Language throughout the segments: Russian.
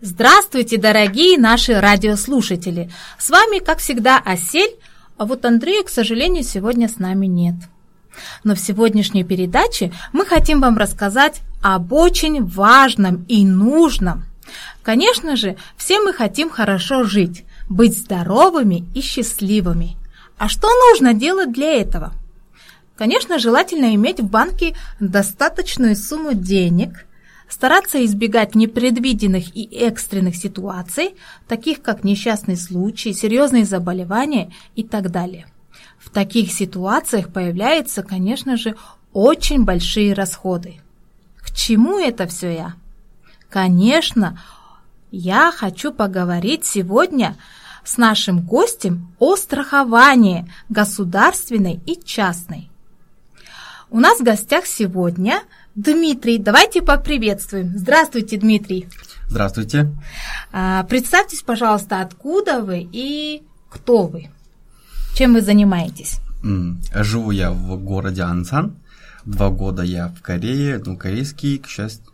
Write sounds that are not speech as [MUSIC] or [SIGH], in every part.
Здравствуйте, дорогие наши радиослушатели! С вами, как всегда, Осель, а вот Андрея, к сожалению, сегодня с нами нет. Но в сегодняшней передаче мы хотим вам рассказать об очень важном и нужном. Конечно же, все мы хотим хорошо жить, быть здоровыми и счастливыми. А что нужно делать для этого? Конечно, желательно иметь в банке достаточную сумму денег – стараться избегать непредвиденных и экстренных ситуаций, таких как несчастный случай, серьезные заболевания и так далее. В таких ситуациях появляются, конечно же, очень большие расходы. К чему это все я? Конечно, я хочу поговорить сегодня с нашим гостем о страховании государственной и частной. У нас в гостях сегодня – Дмитрий, давайте поприветствуем. Здравствуйте, Дмитрий. Здравствуйте. А, представьтесь, пожалуйста, откуда вы и кто вы? Чем вы занимаетесь? Живу я в городе Ансан. Два года я в Корее, ну, корейский, к, счастью,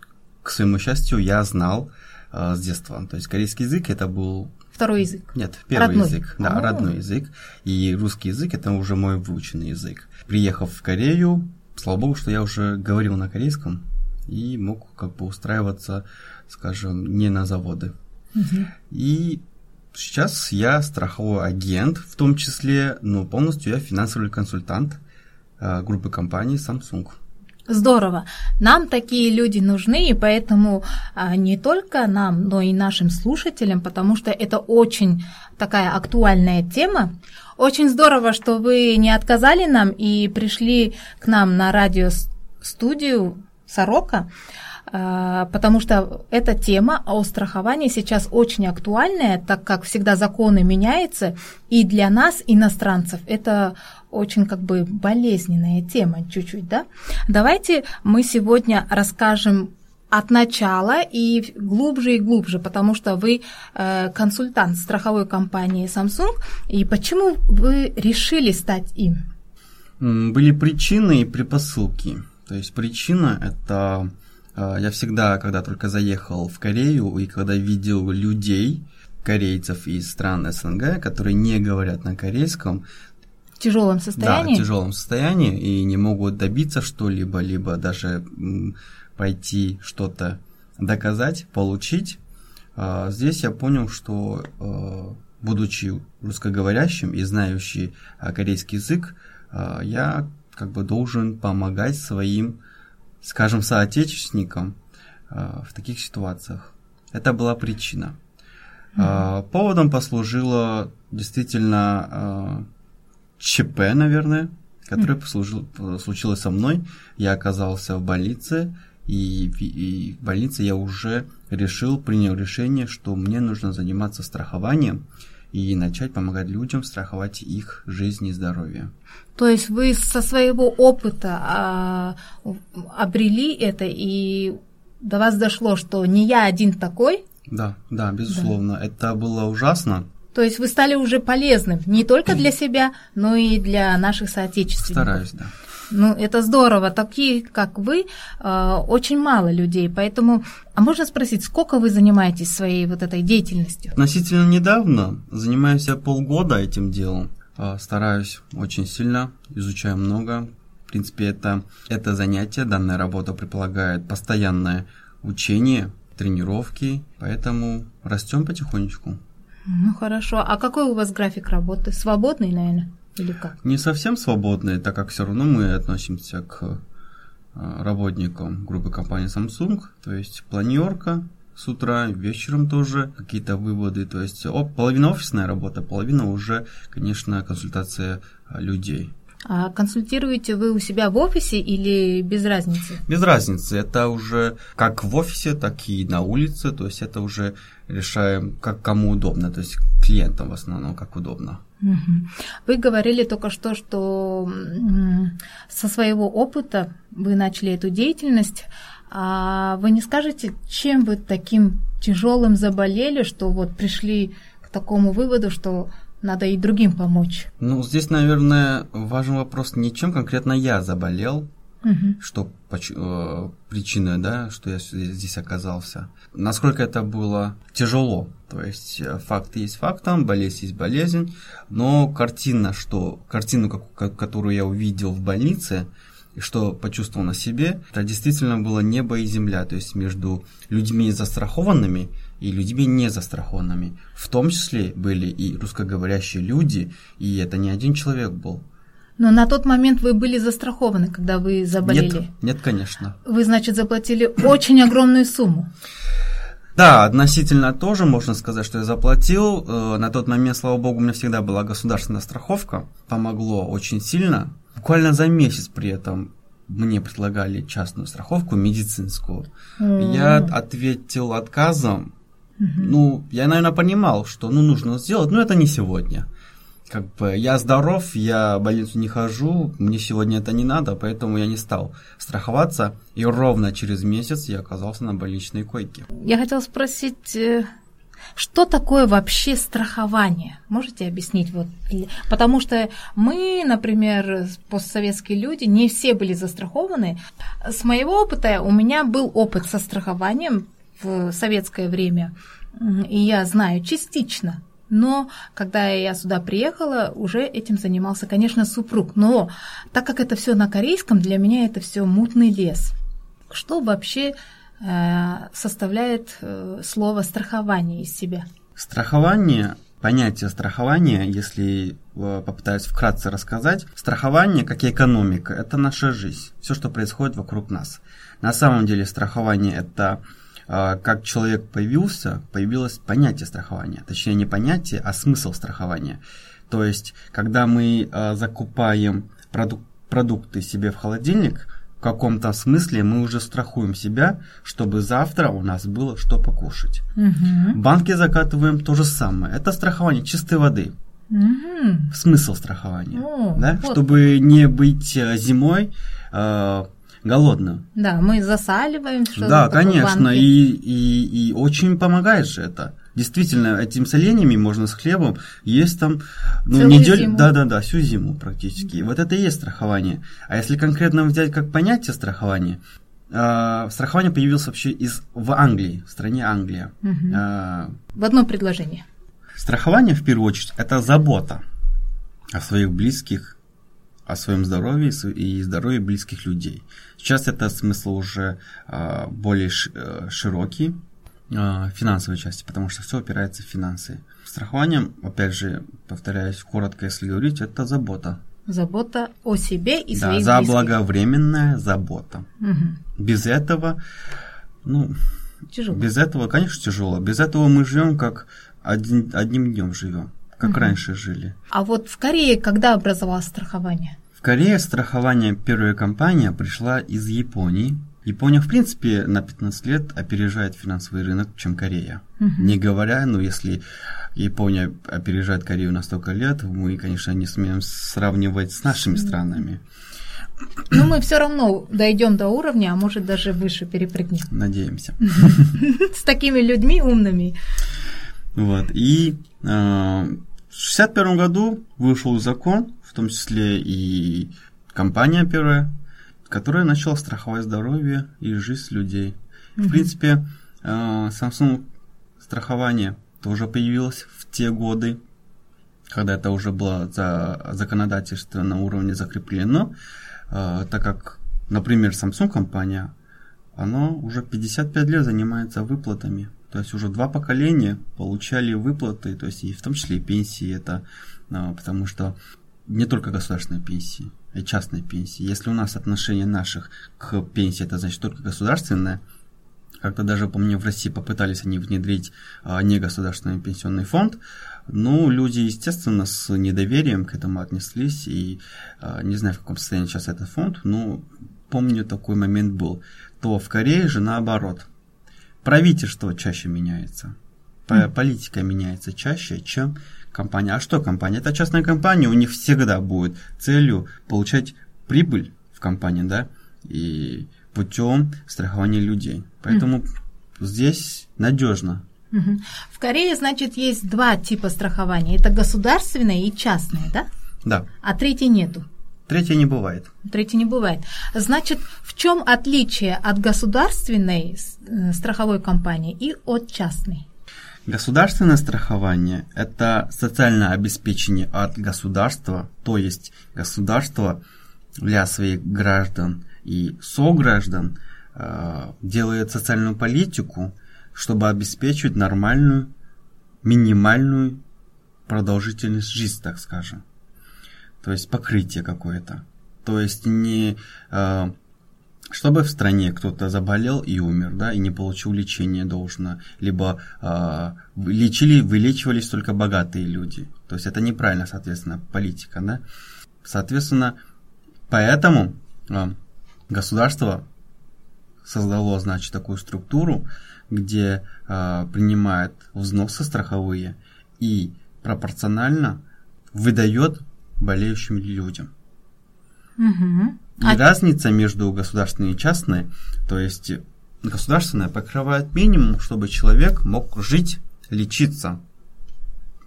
к своему счастью, я знал э, с детства. То есть корейский язык это был Второй язык? Нет, первый родной. язык. Да, О. родной язык. И русский язык это уже мой выученный язык. Приехав в Корею, слава богу, что я уже говорил на корейском и мог как бы устраиваться, скажем, не на заводы. Угу. И сейчас я страховой агент, в том числе, но полностью я финансовый консультант э, группы компаний Samsung. Здорово. Нам такие люди нужны, и поэтому а, не только нам, но и нашим слушателям, потому что это очень такая актуальная тема. Очень здорово, что вы не отказали нам и пришли к нам на радиостудию Сорока, потому что эта тема о страховании сейчас очень актуальная, так как всегда законы меняются, и для нас, иностранцев, это очень как бы болезненная тема чуть-чуть, да? Давайте мы сегодня расскажем от начала и глубже и глубже, потому что вы э, консультант страховой компании Samsung. И почему вы решили стать им? Были причины и предпосылки. То есть причина это я всегда, когда только заехал в Корею и когда видел людей, корейцев из стран СНГ, которые не говорят на корейском, в тяжелом состоянии? Да, в тяжелом состоянии и не могут добиться что-либо, либо даже пойти что-то доказать, получить. А, здесь я понял, что а, будучи русскоговорящим и знающий корейский язык, я как бы должен помогать своим, скажем, соотечественникам в таких ситуациях. Это была причина. Mm-hmm. Поводом послужило действительно ЧП, наверное, которое mm-hmm. случилось со мной. Я оказался в больнице, и, и в больнице я уже решил, принял решение, что мне нужно заниматься страхованием и начать помогать людям страховать их жизнь и здоровье. То есть вы со своего опыта а, обрели это, и до вас дошло, что не я один такой? Да, да, безусловно. Да. Это было ужасно. То есть вы стали уже полезным не только для себя, но и для наших соотечественников. Стараюсь, да. Ну, это здорово. Такие, как вы, э, очень мало людей. Поэтому, а можно спросить, сколько вы занимаетесь своей вот этой деятельностью? Относительно недавно. Занимаюсь я полгода этим делом. Э, стараюсь очень сильно, изучаю много. В принципе, это, это занятие, данная работа предполагает постоянное учение, тренировки, поэтому растем потихонечку. Ну хорошо. А какой у вас график работы? Свободный, наверное? Или как? Не совсем свободные, так как все равно мы относимся к а, работникам группы компании Samsung, то есть планерка с утра, вечером тоже какие-то выводы, то есть о, половина офисная работа, половина уже, конечно, консультация а, людей. А консультируете вы у себя в офисе или без разницы? Без разницы. Это уже как в офисе, так и на улице. То есть это уже решаем, как кому удобно. То есть клиентам в основном, как удобно. Вы говорили только что, что со своего опыта вы начали эту деятельность. А вы не скажете, чем вы таким тяжелым заболели, что вот пришли к такому выводу, что надо и другим помочь? Ну, здесь, наверное, важен вопрос не чем конкретно я заболел, угу. что э, причина, да, что я здесь оказался. Насколько это было тяжело. То есть э, факт есть фактом, болезнь есть болезнь, но картина, что картину, которую я увидел в больнице, и что почувствовал на себе, это действительно было небо и земля, то есть между людьми застрахованными и людьми не застрахованными. В том числе были и русскоговорящие люди, и это не один человек был. Но на тот момент вы были застрахованы, когда вы заболели? Нет, нет, конечно. Вы, значит, заплатили очень огромную сумму. Да, относительно тоже можно сказать, что я заплатил. Э, на тот момент, слава богу, у меня всегда была государственная страховка. Помогло очень сильно. Буквально за месяц при этом мне предлагали частную страховку медицинскую. Mm. Я ответил отказом. Mm-hmm. Ну, я, наверное, понимал, что ну, нужно сделать, но это не сегодня как бы я здоров, я в больницу не хожу, мне сегодня это не надо, поэтому я не стал страховаться, и ровно через месяц я оказался на больничной койке. Я хотела спросить, э, что такое вообще страхование? Можете объяснить? Вот, потому что мы, например, постсоветские люди, не все были застрахованы. С моего опыта у меня был опыт со страхованием в советское время, и я знаю частично но когда я сюда приехала, уже этим занимался, конечно, супруг. Но так как это все на корейском, для меня это все мутный лес. Что вообще э, составляет э, слово страхование из себя? Страхование понятие страхования, если э, попытаюсь вкратце рассказать, страхование, как и экономика, это наша жизнь, все, что происходит вокруг нас. На самом деле страхование это как человек появился, появилось понятие страхования. Точнее, не понятие, а смысл страхования. То есть, когда мы а, закупаем продук продукты себе в холодильник, в каком-то смысле мы уже страхуем себя, чтобы завтра у нас было что покушать. Угу. Банки закатываем то же самое. Это страхование чистой воды. Угу. Смысл страхования. О, да? вот. Чтобы не быть э, зимой э, голодным. Да, мы засаливаем что Да, конечно, и, и, и очень помогает же это. Действительно, этим соленьями можно с хлебом есть там ну, Целую неделю, зиму. да, да, да, всю зиму практически. Вот это и есть страхование. А если конкретно взять как понятие страхования, э, страхование появилось вообще из в Англии, в стране Англия. Угу. Э, в одно предложение. Страхование в первую очередь это забота о своих близких, о своем здоровье и здоровье близких людей. Сейчас это смысл уже а, более э, широкий, а, финансовой части, потому что все опирается в финансы. Страхование, опять же, повторяюсь, коротко, если говорить, это забота. Забота о себе и да, своих заблаговременная забота. Угу. Без этого, ну, тяжело. без этого, конечно, тяжело. Без этого мы живем как один, одним днем живем как угу. раньше жили. А вот в Корее когда образовалось страхование? В Корее страхование первая компания пришла из Японии. Япония, в принципе, на 15 лет опережает финансовый рынок, чем Корея. Угу. Не говоря, ну, если Япония опережает Корею на столько лет, мы, конечно, не смеем сравнивать с нашими странами. Но мы все равно дойдем до уровня, а может даже выше перепрыгнем. Надеемся. [LAUGHS] С такими людьми умными. Вот. И а, в 1961 году вышел закон, в том числе и компания первая, которая начала страховать здоровье и жизнь людей. Mm-hmm. В принципе, а, Samsung страхование тоже появилось в те годы, когда это уже было за законодательство на уровне закреплено, а, так как, например, Samsung компания, она уже 55 лет занимается выплатами то есть уже два поколения получали выплаты, то есть и в том числе и пенсии это, а, потому что не только государственные пенсии, а и частные пенсии. Если у нас отношение наших к пенсии, это значит только государственное, как-то даже, по мне, в России попытались они внедрить а, негосударственный пенсионный фонд, ну, люди, естественно, с недоверием к этому отнеслись, и а, не знаю, в каком состоянии сейчас этот фонд, но помню, такой момент был. То в Корее же наоборот – правительство чаще меняется. Политика меняется чаще, чем компания. А что компания? Это частная компания, у них всегда будет целью получать прибыль в компании, да, и путем страхования людей. Поэтому mm. здесь надежно. В Корее, значит, есть два типа страхования. Это государственное и частное, да? Да. А третий нету. Третье не бывает. Третье не бывает. Значит, в чем отличие от государственной э, страховой компании и от частной? Государственное страхование – это социальное обеспечение от государства, то есть государство для своих граждан и сограждан э, делает социальную политику, чтобы обеспечивать нормальную, минимальную продолжительность жизни, так скажем. То есть покрытие какое-то. То есть не э, чтобы в стране кто-то заболел и умер, да, и не получил лечение должно, либо э, лечили, вылечивались только богатые люди. То есть это неправильно, соответственно, политика, да. Соответственно, поэтому э, государство создало, значит, такую структуру, где э, принимает взносы страховые и пропорционально выдает болеющим людям. Угу. И а... разница между государственной и частной, то есть государственная покрывает минимум, чтобы человек мог жить, лечиться.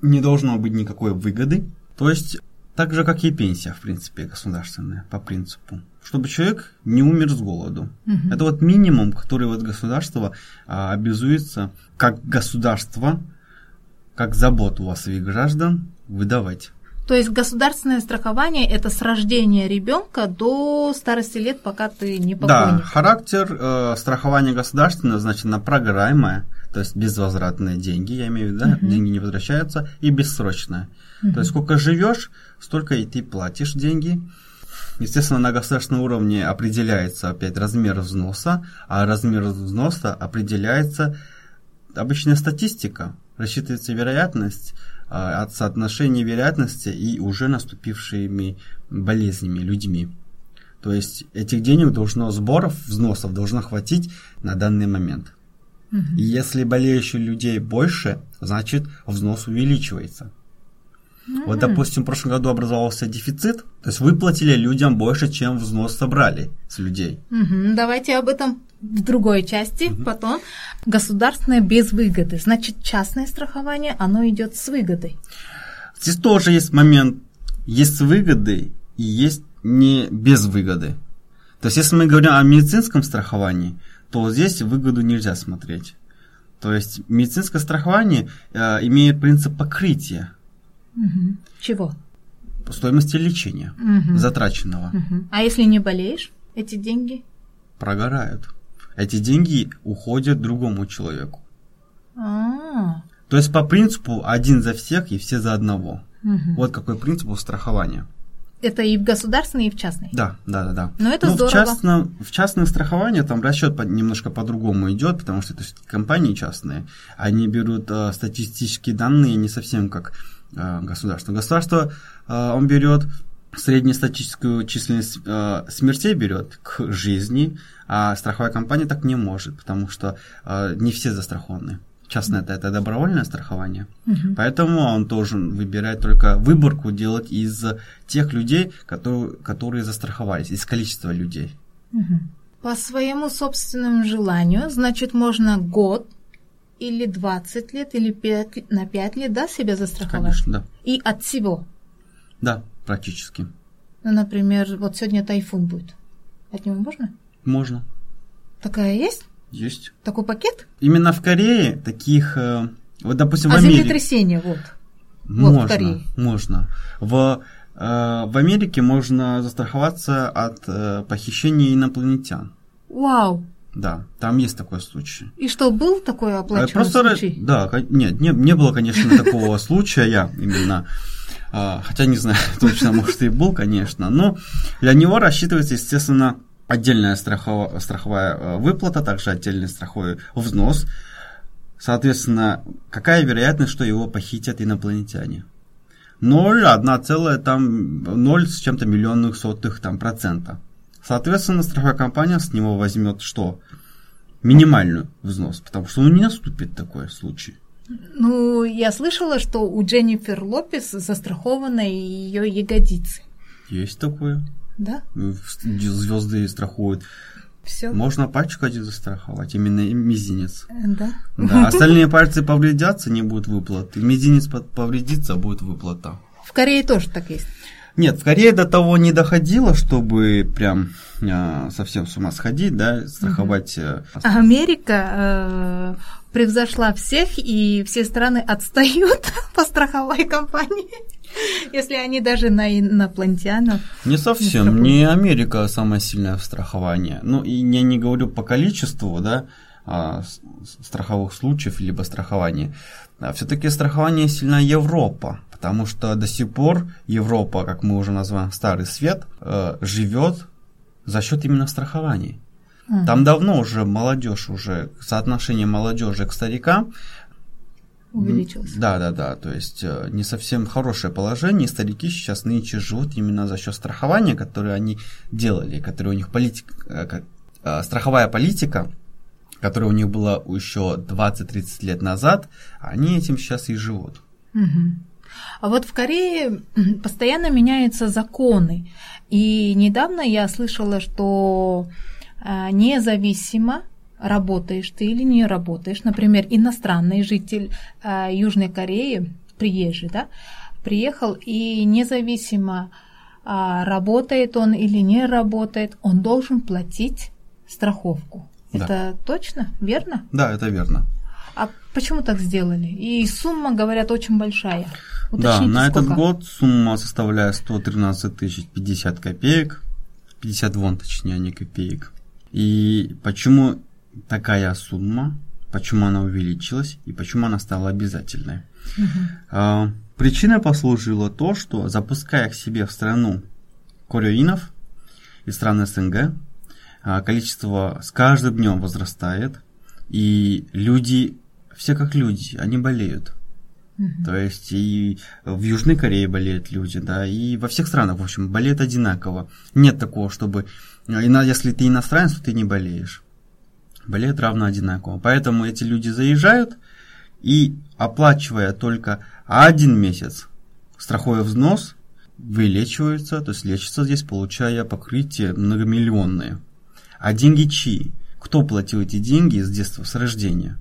Не должно быть никакой выгоды. То есть так же, как и пенсия, в принципе, государственная, по принципу. Чтобы человек не умер с голоду. Угу. Это вот минимум, который вот государство а, обязуется, как государство, как заботу о своих граждан выдавать. То есть государственное страхование это с рождения ребенка до старости лет, пока ты не покойник. Да, характер э, страхования государственного значит программное, то есть безвозвратные деньги, я имею в виду, да, uh-huh. деньги не возвращаются, и бессрочное. Uh-huh. То есть сколько живешь, столько и ты платишь деньги. Естественно, на государственном уровне определяется опять размер взноса, а размер взноса определяется обычная статистика, рассчитывается вероятность от соотношения вероятности и уже наступившими болезнями людьми. То есть этих денег должно, сборов, взносов должно хватить на данный момент. Угу. И если болеющих людей больше, значит взнос увеличивается. Угу. Вот, допустим, в прошлом году образовался дефицит, то есть выплатили людям больше, чем взнос собрали с людей. Угу. Давайте об этом в другой части угу. потом. Государственное без выгоды. Значит, частное страхование, оно идет с выгодой. Здесь тоже есть момент, есть с выгодой и есть не без выгоды. То есть, если мы говорим о медицинском страховании, то здесь выгоду нельзя смотреть. То есть, медицинское страхование э, имеет принцип покрытия. Угу. Чего? Стоимости лечения, угу. затраченного. Угу. А если не болеешь, эти деньги? Прогорают эти деньги уходят другому человеку. А-а-а. То есть по принципу один за всех и все за одного. Угу. Вот какой принцип у страхования. Это и в государственной, и в частной. Да, да, да, да. Но это ну, здорово. В частном, в частном страховании там расчет по, немножко по-другому идет, потому что это компании частные. Они берут э, статистические данные не совсем как э, государство. Государство э, он берет среднестатистическую численность э, смертей берет к жизни, а страховая компания так не может, потому что э, не все застрахованы. Частное это, это добровольное страхование. Угу. Поэтому он должен выбирать только выборку делать из тех людей, которые, которые застраховались, из количества людей. Угу. По своему собственному желанию, значит, можно год или 20 лет, или 5, на 5 лет, да, себя застраховать? Конечно, да. И от всего? Да, практически. Ну, например, вот сегодня тайфун будет. От него можно? Можно. Такая есть? Есть. Такой пакет? Именно в Корее таких, э, вот допустим, а в Америке. землетрясение, вот. Можно, вот в Корее. можно. В, э, в Америке можно застраховаться от э, похищения инопланетян. Вау. Да, там есть такой случай. И что, был такой оплачиваемый Просто, случай? Да, нет, не, не было, конечно, такого [LAUGHS] случая именно. А, хотя не знаю, [LAUGHS] точно, может и был, конечно. Но для него рассчитывается, естественно, отдельная страховая, страховая э, выплата, также отдельный страховой взнос. Соответственно, какая вероятность, что его похитят инопланетяне? 0, 1 целая там 0 с чем-то миллионных сотых там процента. Соответственно, страховая компания с него возьмет что? Минимальную взнос, потому что ну, не наступит такой случай. Ну, я слышала, что у Дженнифер Лопес застрахованы ее ягодицы. Есть такое. Да? Звезды страхуют. Все. Можно пальчик один застраховать, именно мизинец. Да. Да. Остальные пальцы повредятся, не будет выплаты. Мизинец повредится, будет выплата. В Корее тоже так есть. Нет, в Корее до того не доходило, чтобы прям э, совсем с ума сходить, да, страховать. Э, Америка э, превзошла всех, и все страны отстают [LAUGHS] по страховой компании. [LAUGHS] Если они даже на инопланетянов. Не совсем, не, Америка самая сильная в страховании. Ну, и я не говорю по количеству, да, а, страховых случаев, либо страхования. А все-таки страхование сильна Европа, потому что до сих пор Европа, как мы уже называем Старый Свет, э, живет за счет именно страхований. Там давно уже молодежь, уже соотношение молодежи к старикам увеличилось. Да, да, да. То есть э, не совсем хорошее положение. Старики сейчас нынче живут именно за счет страхования, которое они делали, которое у них политика, э, э, страховая политика, которая у них была еще 20-30 лет назад, они этим сейчас и живут. Угу. А вот в Корее постоянно меняются законы. И недавно я слышала, что независимо работаешь ты или не работаешь. Например, иностранный житель э, Южной Кореи, приезжий, да, приехал и независимо э, работает он или не работает, он должен платить страховку. Да. Это точно, верно? Да, это верно. А почему так сделали? И сумма, говорят, очень большая. Уточните, да, на сколько? этот год сумма составляет 113 тысяч 50 копеек, 50 вон, точнее, а не копеек. И почему такая сумма, почему она увеличилась и почему она стала обязательной. Угу. Причиной послужило то, что запуская к себе в страну кореинов из стран СНГ, а, количество с каждым днем возрастает, и люди, все как люди, они болеют. Uh-huh. То есть и в Южной Корее болеют люди, да, и во всех странах, в общем, болеют одинаково. Нет такого, чтобы если ты иностранец, то ты не болеешь болеют равно одинаково. Поэтому эти люди заезжают и, оплачивая только один месяц, страховой взнос, вылечиваются, то есть лечатся здесь, получая покрытие многомиллионное. А деньги чьи? Кто платил эти деньги с детства, с рождения?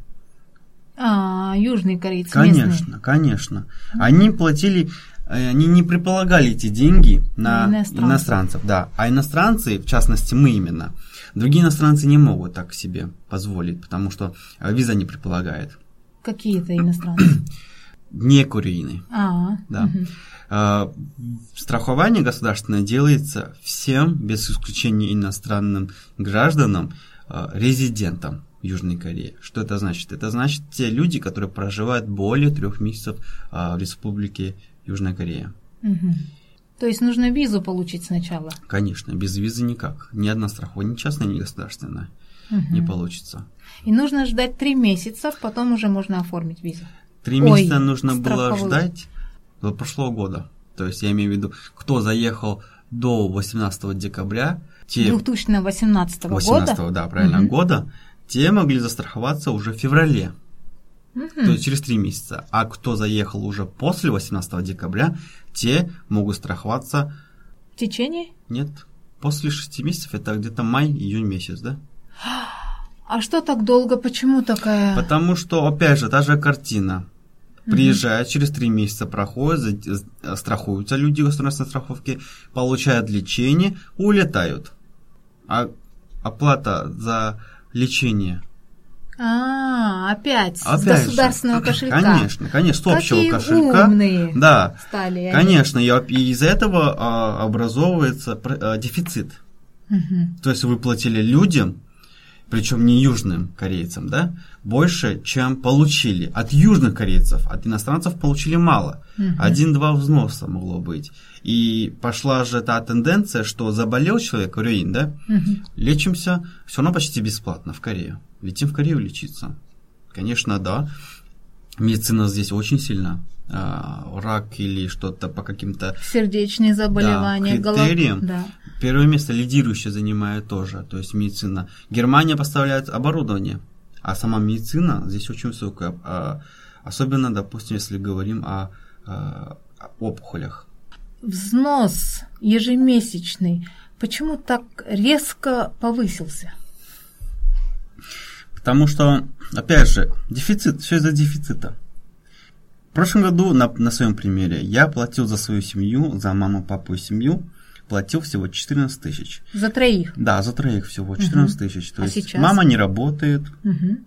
А, южные корейцы. Конечно, местные. конечно. Они платили, э, они не предполагали эти деньги на иностранцев. иностранцев, да. А иностранцы, в частности мы именно, Другие иностранцы не могут так себе позволить, потому что э, виза не предполагает. Какие это иностранцы? [CLEARS THROAT] Не курейные. А, да. Угу. Страхование государственное делается всем, без исключения иностранным гражданам, э, резидентам Южной Кореи. Что это значит? Это значит те люди, которые проживают более трех месяцев в Республике Южная Корея. Угу. То есть нужно визу получить сначала? Конечно, без визы никак. Ни одна страховка, ни частная, ни государственная угу. не получится. И нужно ждать три месяца, потом уже можно оформить визу. Три месяца нужно страховую. было ждать до прошлого года. То есть я имею в виду, кто заехал до 18 декабря, те... 2018 года? 18 да, правильно, угу. года, те могли застраховаться уже в феврале. То есть через три месяца. А кто заехал уже после 18 декабря, те могут страховаться... В течение? Нет. После шести месяцев, это где-то май-июнь месяц, да? А что так долго? Почему такая? Потому что, опять же, та же картина. Приезжают, через три месяца проходят, страхуются люди государственной страховки, получают лечение, улетают. А оплата за лечение а, опять, опять с государственного же. кошелька. Конечно, конечно, с общего Какие кошелька. Умные да, стали конечно, и, и из-за этого а, образовывается а, дефицит. Угу. То есть вы платили людям, причем не южным корейцам, да, больше, чем получили от южных корейцев, от иностранцев получили мало. Угу. Один-два взноса могло быть. И пошла же та тенденция, что заболел человек, рюин, да, угу. лечимся все равно почти бесплатно в Корее. Летим в Корею лечиться. Конечно, да. Медицина здесь очень сильна. А, рак или что-то по каким-то... Сердечные заболевания, да, критериям. Голов... Да. Первое место лидирующее занимает тоже, то есть медицина. Германия поставляет оборудование, а сама медицина здесь очень высокая. А, особенно, допустим, если говорим о, о опухолях. Взнос ежемесячный почему так резко повысился? Потому что, опять же, дефицит, все из-за дефицита. прошлом году, на, на своем примере, я платил за свою семью, за маму, папу и семью, платил всего 14 тысяч. За троих? Да, за троих всего 14 угу. тысяч. То а есть сейчас? мама не работает, Угу.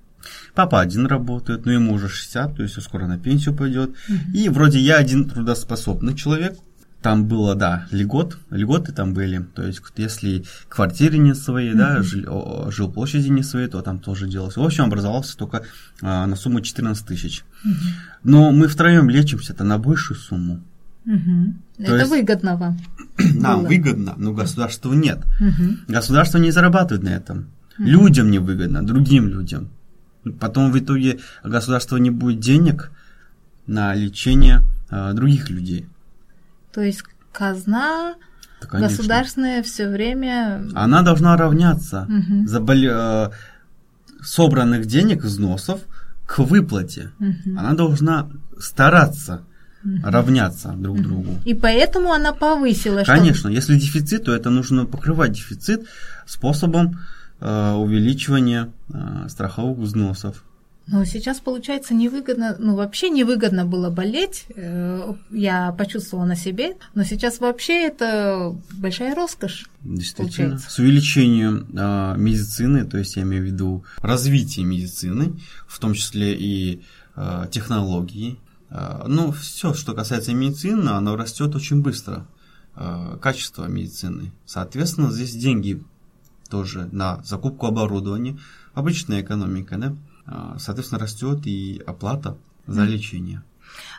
папа один работает, но ему уже 60, то есть скоро на пенсию пойдет. Мгм. И вроде я один трудоспособный человек. Там было, да, льгот, льготы там были. То есть, если квартиры не свои, да, жил, о, жилплощади не свои, то там тоже делалось. В общем, образовался только а, на сумму 14 тысяч. Мгм. Но мы втроем лечимся, это на большую сумму. То Это есть- выгодно вам. [CLEARS THROAT] Нам Было. выгодно, но государству нет. Мгм. Государство не зарабатывает на этом. Мгм. Людям невыгодно, другим людям. Потом в итоге государство не будет денег на лечение а, других людей. То есть казна Да, конечно. государственная все время... Она должна равняться Мгм. заболе- э, собранных денег, взносов к выплате. Мгм. Она должна стараться. Равняться друг другу. И поэтому она повысила. что- Конечно, если дефицит, то это нужно покрывать дефицит способом э, увеличивания э, страховых взносов. Но сейчас, получается, невыгодно, ну, вообще невыгодно было болеть. Э, Я почувствовала на себе. Но сейчас вообще это большая роскошь. Действительно. Получается. С увеличением э, медицины, то есть я имею в виду развитие медицины, в том числе и э, технологии. Э, ну, все, что касается медицины, оно растет очень быстро. Э, качество медицины. Соответственно, здесь деньги тоже на закупку оборудования. Обычная экономика, да? Э, соответственно, растет и оплата за лечение.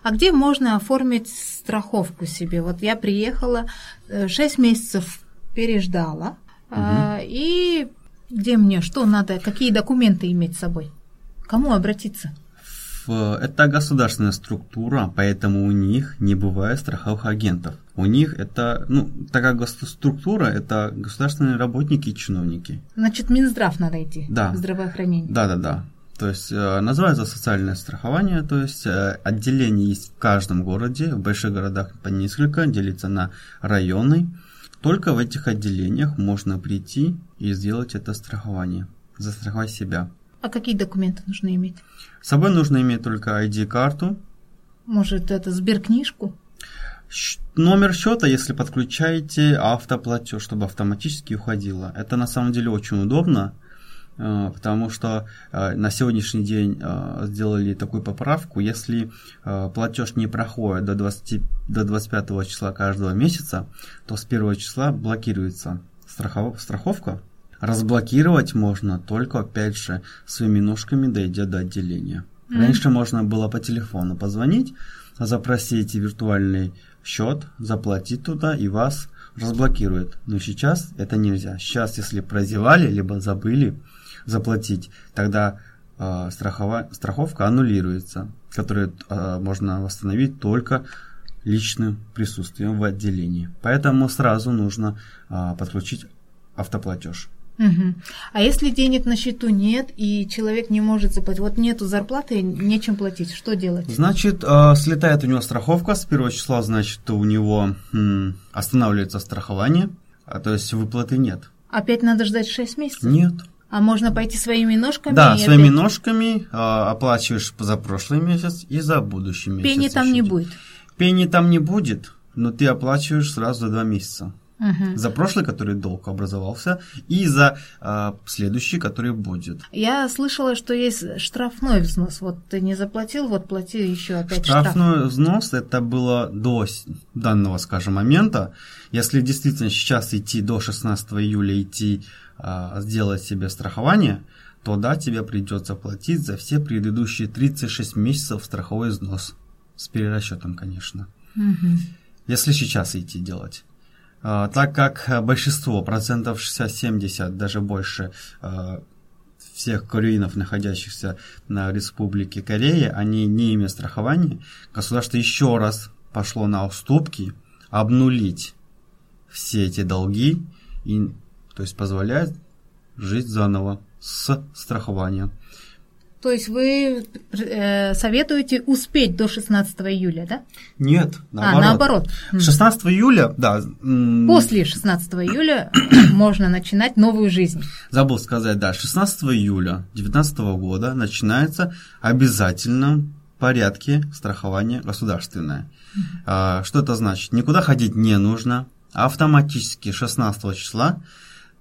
А где можно оформить страховку себе? Вот я приехала, 6 месяцев переждала. а, И где мне, что надо, какие документы иметь с собой? Кому обратиться? Это государственная структура, поэтому у них не бывает страховых агентов. У них это, ну, такая гос- структура, это государственные работники и чиновники. Значит, Минздрав надо идти. Да. Здравоохранение. Да-да-да. То есть э, называется социальное страхование, то есть э, отделение есть в каждом городе, в больших городах по несколько, делится на районы. Только в этих отделениях можно прийти и сделать это страхование, застраховать себя. А какие документы нужно иметь? С собой нужно иметь только ID-карту, Может, это сберкнижку? Номер счета, если подключаете автоплатеж, чтобы автоматически уходило. Это на самом деле очень удобно, э, потому что э, на сегодняшний день э, сделали такую поправку, если платеж не проходит до, 20, до 25 числа каждого месяца, то с 1 числа блокируется страхов- страховка. Разблокировать можно только, опять же, своими ножками, дойдя до отделения. Мгм. Раньше можно было по телефону позвонить, запросить виртуальный счет, заплатить туда и вас разблокируют. Но сейчас это нельзя. Сейчас, если прозевали, либо забыли заплатить, тогда э, страхова- страховка аннулируется, которую э, можно восстановить только личным присутствием в отделении. Поэтому сразу нужно э, подключить автоплатеж. Мгм. А если денег на счету нет, и человек не может заплатить, вот нету зарплаты, нечем платить, что делать? Значит, э, слетает у него страховка с первого числа, значит, у него останавливается страхование, а, то есть выплаты нет. Опять надо ждать 6 месяцев? Нет. А можно пойти своими ножками? Да, своими опять- ножками э, оплачиваешь за прошлый месяц и за будущий месяц. Пени там не будет. Пени там не будет, но ты оплачиваешь сразу за два месяца. Мгм. За прошлый, который долг образовался, и за э, следующий, который будет. Я слышала, что есть штрафной взнос. Вот ты не заплатил, вот плати еще опять штраф. Штрафной взнос это было до данного, скажем, момента. Если действительно сейчас идти до 16 июля идти а, сделать себе страхование, то да, тебе придется платить за все предыдущие 36 месяцев страховой взнос. С перерасчетом, конечно. Мгм. Если сейчас идти делать. А, так как а, большинство, процентов 60-70, даже больше а, всех кореинов, находящихся на Республике Корея, они не имеют страхования, государство еще раз пошло на уступки обнулить все эти долги и то есть позволяет жить заново с страхованием. То есть вы э, советуете успеть до 16 июля, да? Нет, А, наоборот. М. 16 июля, да. После 16 июля [CLEARS THROAT] можно начинать новую жизнь. Забыл сказать, да, 16 июля 2019 года начинается обязательно порядке страхования государственное. А, что это значит? Никуда ходить не нужно. Автоматически 16 числа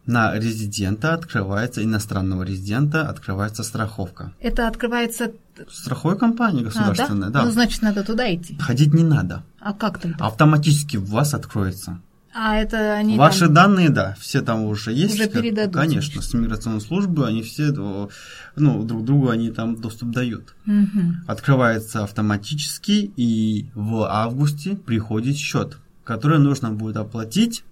на резидента открывается, иностранного резидента открывается страховка. Это открывается... Страховой компании государственной, а, да? да? Ну, значит, надо туда идти. Ходить не надо. А как тогда? Автоматически у вас откроется. А это они Ваши там... данные, да, все там уже есть. Уже передадут. Конечно, с миграционной службы они все, ну, друг другу они там доступ дают. Угу. Открывается автоматически, и в августе приходит счет, который нужно будет оплатить.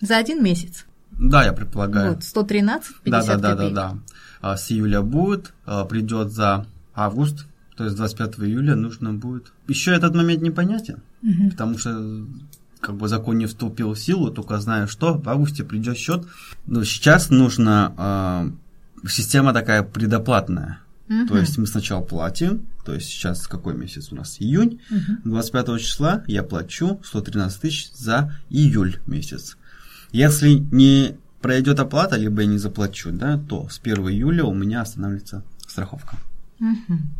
За один месяц? Да, я предполагаю. Вот, 113, 50 да, да, да, копеек. да, да. А, с июля будет, а, придет за август, то есть 25 июля нужно будет. Еще этот момент непонятен, Мгм. потому что как бы закон не вступил в силу, только знаю, что в августе придет счет. Но сейчас нужно а, система такая предоплатная. Мгм. То есть мы сначала платим, то есть сейчас какой месяц у нас? Июнь. Мгм. 25 числа я плачу 113 тысяч за июль месяц. Если не пройдет оплата, либо я не заплачу, да, то с 1 июля у меня останавливается страховка. Мгм.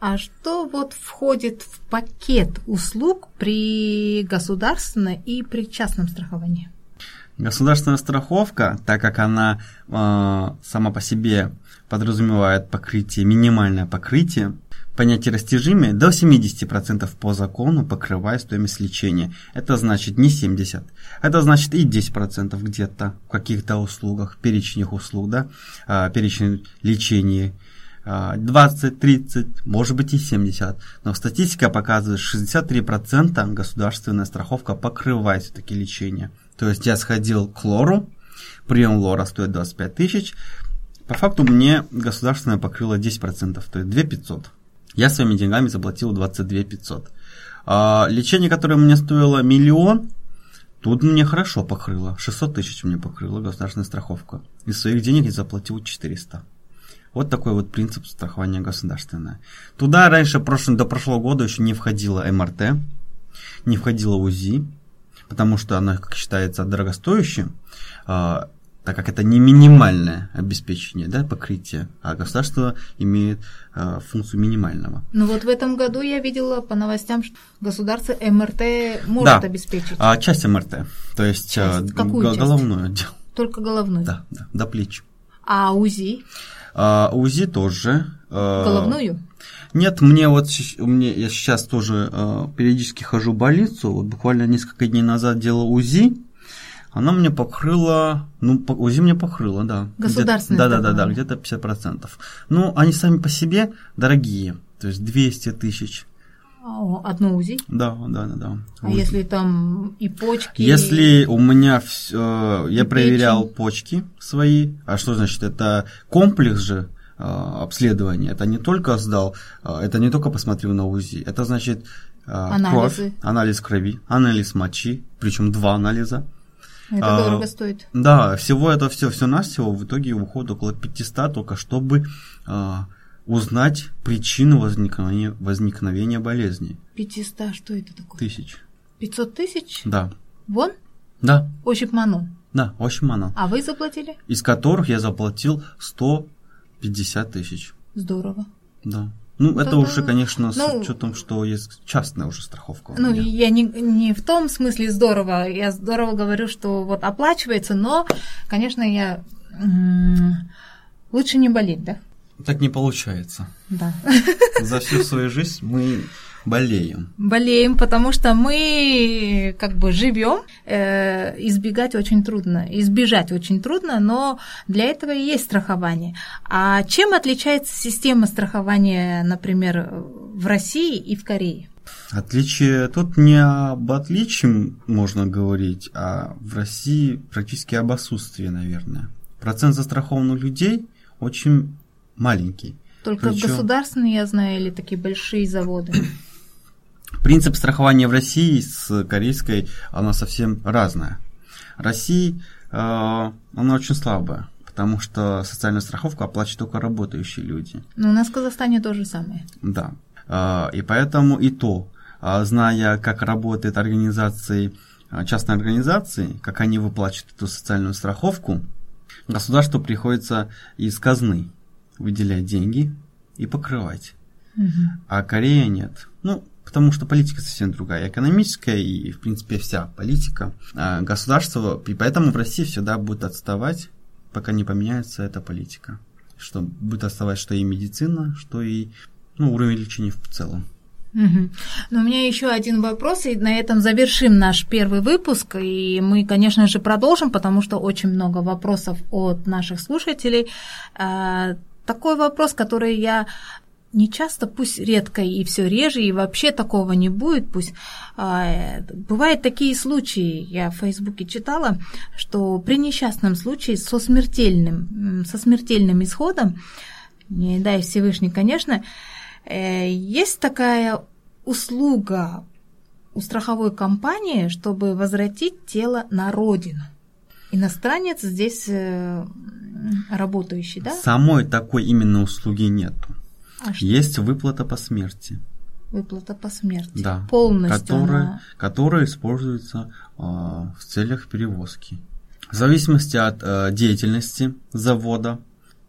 А что вот входит в пакет услуг при государственном и при частном страховании? Государственная страховка, так как она э, сама по себе подразумевает покрытие, минимальное покрытие, понятие растяжимое до 70% по закону покрывает стоимость лечения. Это значит не 70%. Это значит и 10% где-то в каких-то услугах, перечнях услуг, да, э, перечень лечения. э, 20, 30, может быть и 70. Но статистика показывает, что 63% государственная страховка покрывает все-таки лечение. То есть я сходил к лору, прием лора стоит 25 тысяч. По факту мне государственное покрыло 10%, то есть 2 500. Я своими деньгами заплатил 22 500. А лечение, которое мне стоило миллион, тут мне хорошо покрыло. 600 тысяч мне покрыла государственная страховка. Из своих денег я заплатил 400. Вот такой вот принцип страхования государственное. Туда раньше, прошлым, до прошлого года еще не входило МРТ, не входило УЗИ, потому что оно, как считается, дорогостоящим, а, так как это не минимальное обеспечение, да, покрытие, а государство имеет а, функцию минимального. Ну вот в этом году я видела по новостям, что государство МРТ может Да. обеспечить. А часть МРТ, то есть а, Часть. Какую г- часть? головной отдел, Только головную. да, да, до плеч. А УЗИ? А, УЗИ тоже. а, Головную? Нет, мне вот мне, я сейчас тоже э, периодически хожу в больницу. Вот буквально несколько дней назад делал УЗИ. Она мне покрыла, ну, УЗИ мне покрыла, да. Государственное Да, да, да, да, где-то 50%. Ну, они сами по себе дорогие, то есть 200 тысяч. Одно УЗИ? Да, да, да, да. А УЗИ. если там и почки? Если у меня всё, я И проверял печень. почки свои, а что значит, это комплекс же э, обследования, это не только сдал, э, это не только посмотрел на УЗИ, это значит э, Анализы. кровь, анализ крови, анализ мочи, причем два анализа. Это а, дорого стоит. Да, всего это все, все на всего в итоге уходит около 500 только чтобы э, узнать причину возникновения, возникновения болезни. 500, что это такое? Тысяч. 500 тысяч? Да, Вон? да, Ощупману. да, очень мало. А вы заплатили? из которых я заплатил 150 тысяч. Здорово. Да. Ну, это уже, конечно, с Ну, учетом, что есть частная уже страховка. Ну, я не, не в том смысле здорово. Я здорово говорю, что вот оплачивается, но, конечно, я лучше не болеть, да? Так не получается. Да. За всю свою жизнь мы болеем. Болеем, потому что мы как бы живем, э, избегать очень трудно, избежать очень трудно, но для этого и есть страхование. А чем отличается система страхования, например, в России и в Корее? Отличие тут не об отличии можно говорить, а в России практически об отсутствии, наверное. Процент застрахованных людей очень маленький. Только Причём- государственные, я знаю, или такие большие заводы. Принцип страхования в России с корейской, оно совсем разное. России, э, она очень слабая, потому что социальную страховку оплачивают только работающие люди. Но у нас в Казахстане то же самое. Да. Э, И поэтому и то, э, зная, как работают организации, э, частные организации, как они выплачивают эту социальную страховку, государству приходится из казны выделять деньги и покрывать. а Корея нет. Ну, потому что политика совсем другая, экономическая и, в принципе, вся политика. А государство, и поэтому в России всегда будет отставать, пока не поменяется эта политика. Что будет отставать что и медицина, что и ну, уровень лечения в целом. Угу. Но у меня еще один вопрос, и на этом завершим наш первый выпуск. И мы, конечно же, продолжим, потому что очень много вопросов от наших слушателей. А, такой вопрос, который я не часто, пусть редко и все реже, и вообще такого не будет, пусть а, бывают такие случаи, я в Фейсбуке читала, что при несчастном случае со смертельным, со смертельным исходом, не дай Всевышний, конечно, Э, есть такая услуга у страховой компании, чтобы возвратить тело на родину. Иностранец здесь э, работающий, да? Самой такой именно услуги нету. А Есть выплата по смерти. Выплата по смерти. Да. Полностью. Которая, она... которая используется э, в целях перевозки. В зависимости от э, деятельности завода,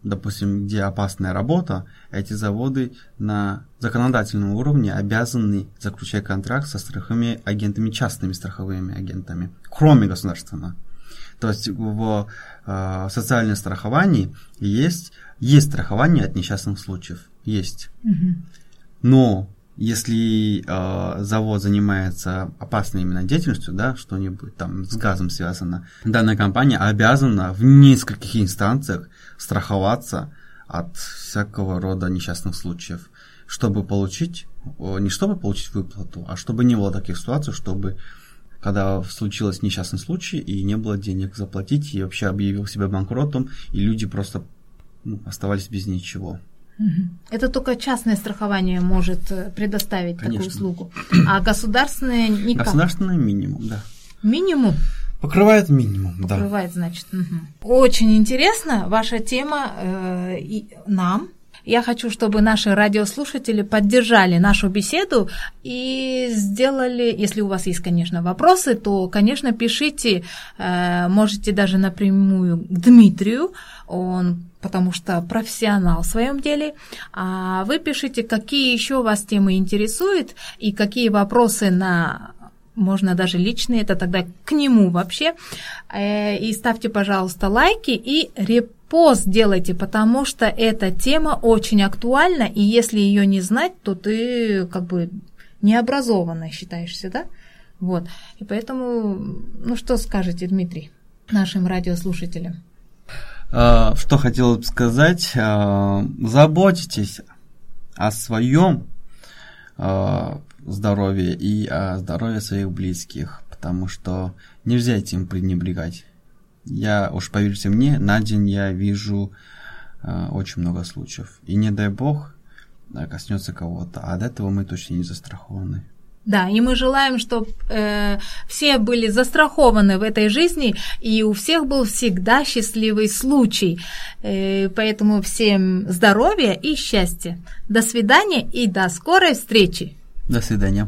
допустим, где опасная работа, эти заводы на законодательном уровне обязаны заключать контракт со страховыми агентами, частными страховыми агентами, кроме государственного. То есть в э, социальном страховании есть, есть страхование от несчастных случаев. Есть. Угу. Но если э, завод занимается опасной именно деятельностью, да, что-нибудь там с газом связано, данная компания обязана в нескольких инстанциях страховаться от всякого рода несчастных случаев, чтобы получить, не чтобы получить выплату, а чтобы не было таких ситуаций, чтобы когда случилось несчастный случай и не было денег заплатить, и вообще объявил себя банкротом, и люди просто оставались без ничего. Это только частное страхование может э, предоставить Конечно. такую услугу, а государственное никак. Государственное минимум, да. Минимум? Покрывает минимум, Покрывает, да. Покрывает, значит. Угу. Очень интересно ваша тема э, и нам. Я хочу, чтобы наши радиослушатели поддержали нашу беседу и сделали, если у вас есть, конечно, вопросы, то, конечно, пишите, э, можете даже напрямую к Дмитрию, он потому что профессионал в своем деле. А вы пишите, какие еще вас темы интересуют и какие вопросы на можно даже личные, это тогда к нему вообще. Э, и ставьте, пожалуйста, лайки и репост делайте, потому что эта тема очень актуальна, и если ее не знать, то ты как бы необразованно считаешься, да? Вот. И поэтому, ну что скажете, Дмитрий, нашим радиослушателям? А, что хотел бы сказать, а, заботитесь о своем а, здоровье и о здоровье своих близких, потому что нельзя этим пренебрегать. Я, уж поверьте мне, на день я вижу э, очень много случаев. И не дай бог коснется кого-то, а от этого мы точно не застрахованы. Да, и мы желаем, чтобы э, все были застрахованы в этой жизни, и у всех был всегда счастливый случай. Э, поэтому всем здоровья и счастья. До свидания и до скорой встречи. До свидания.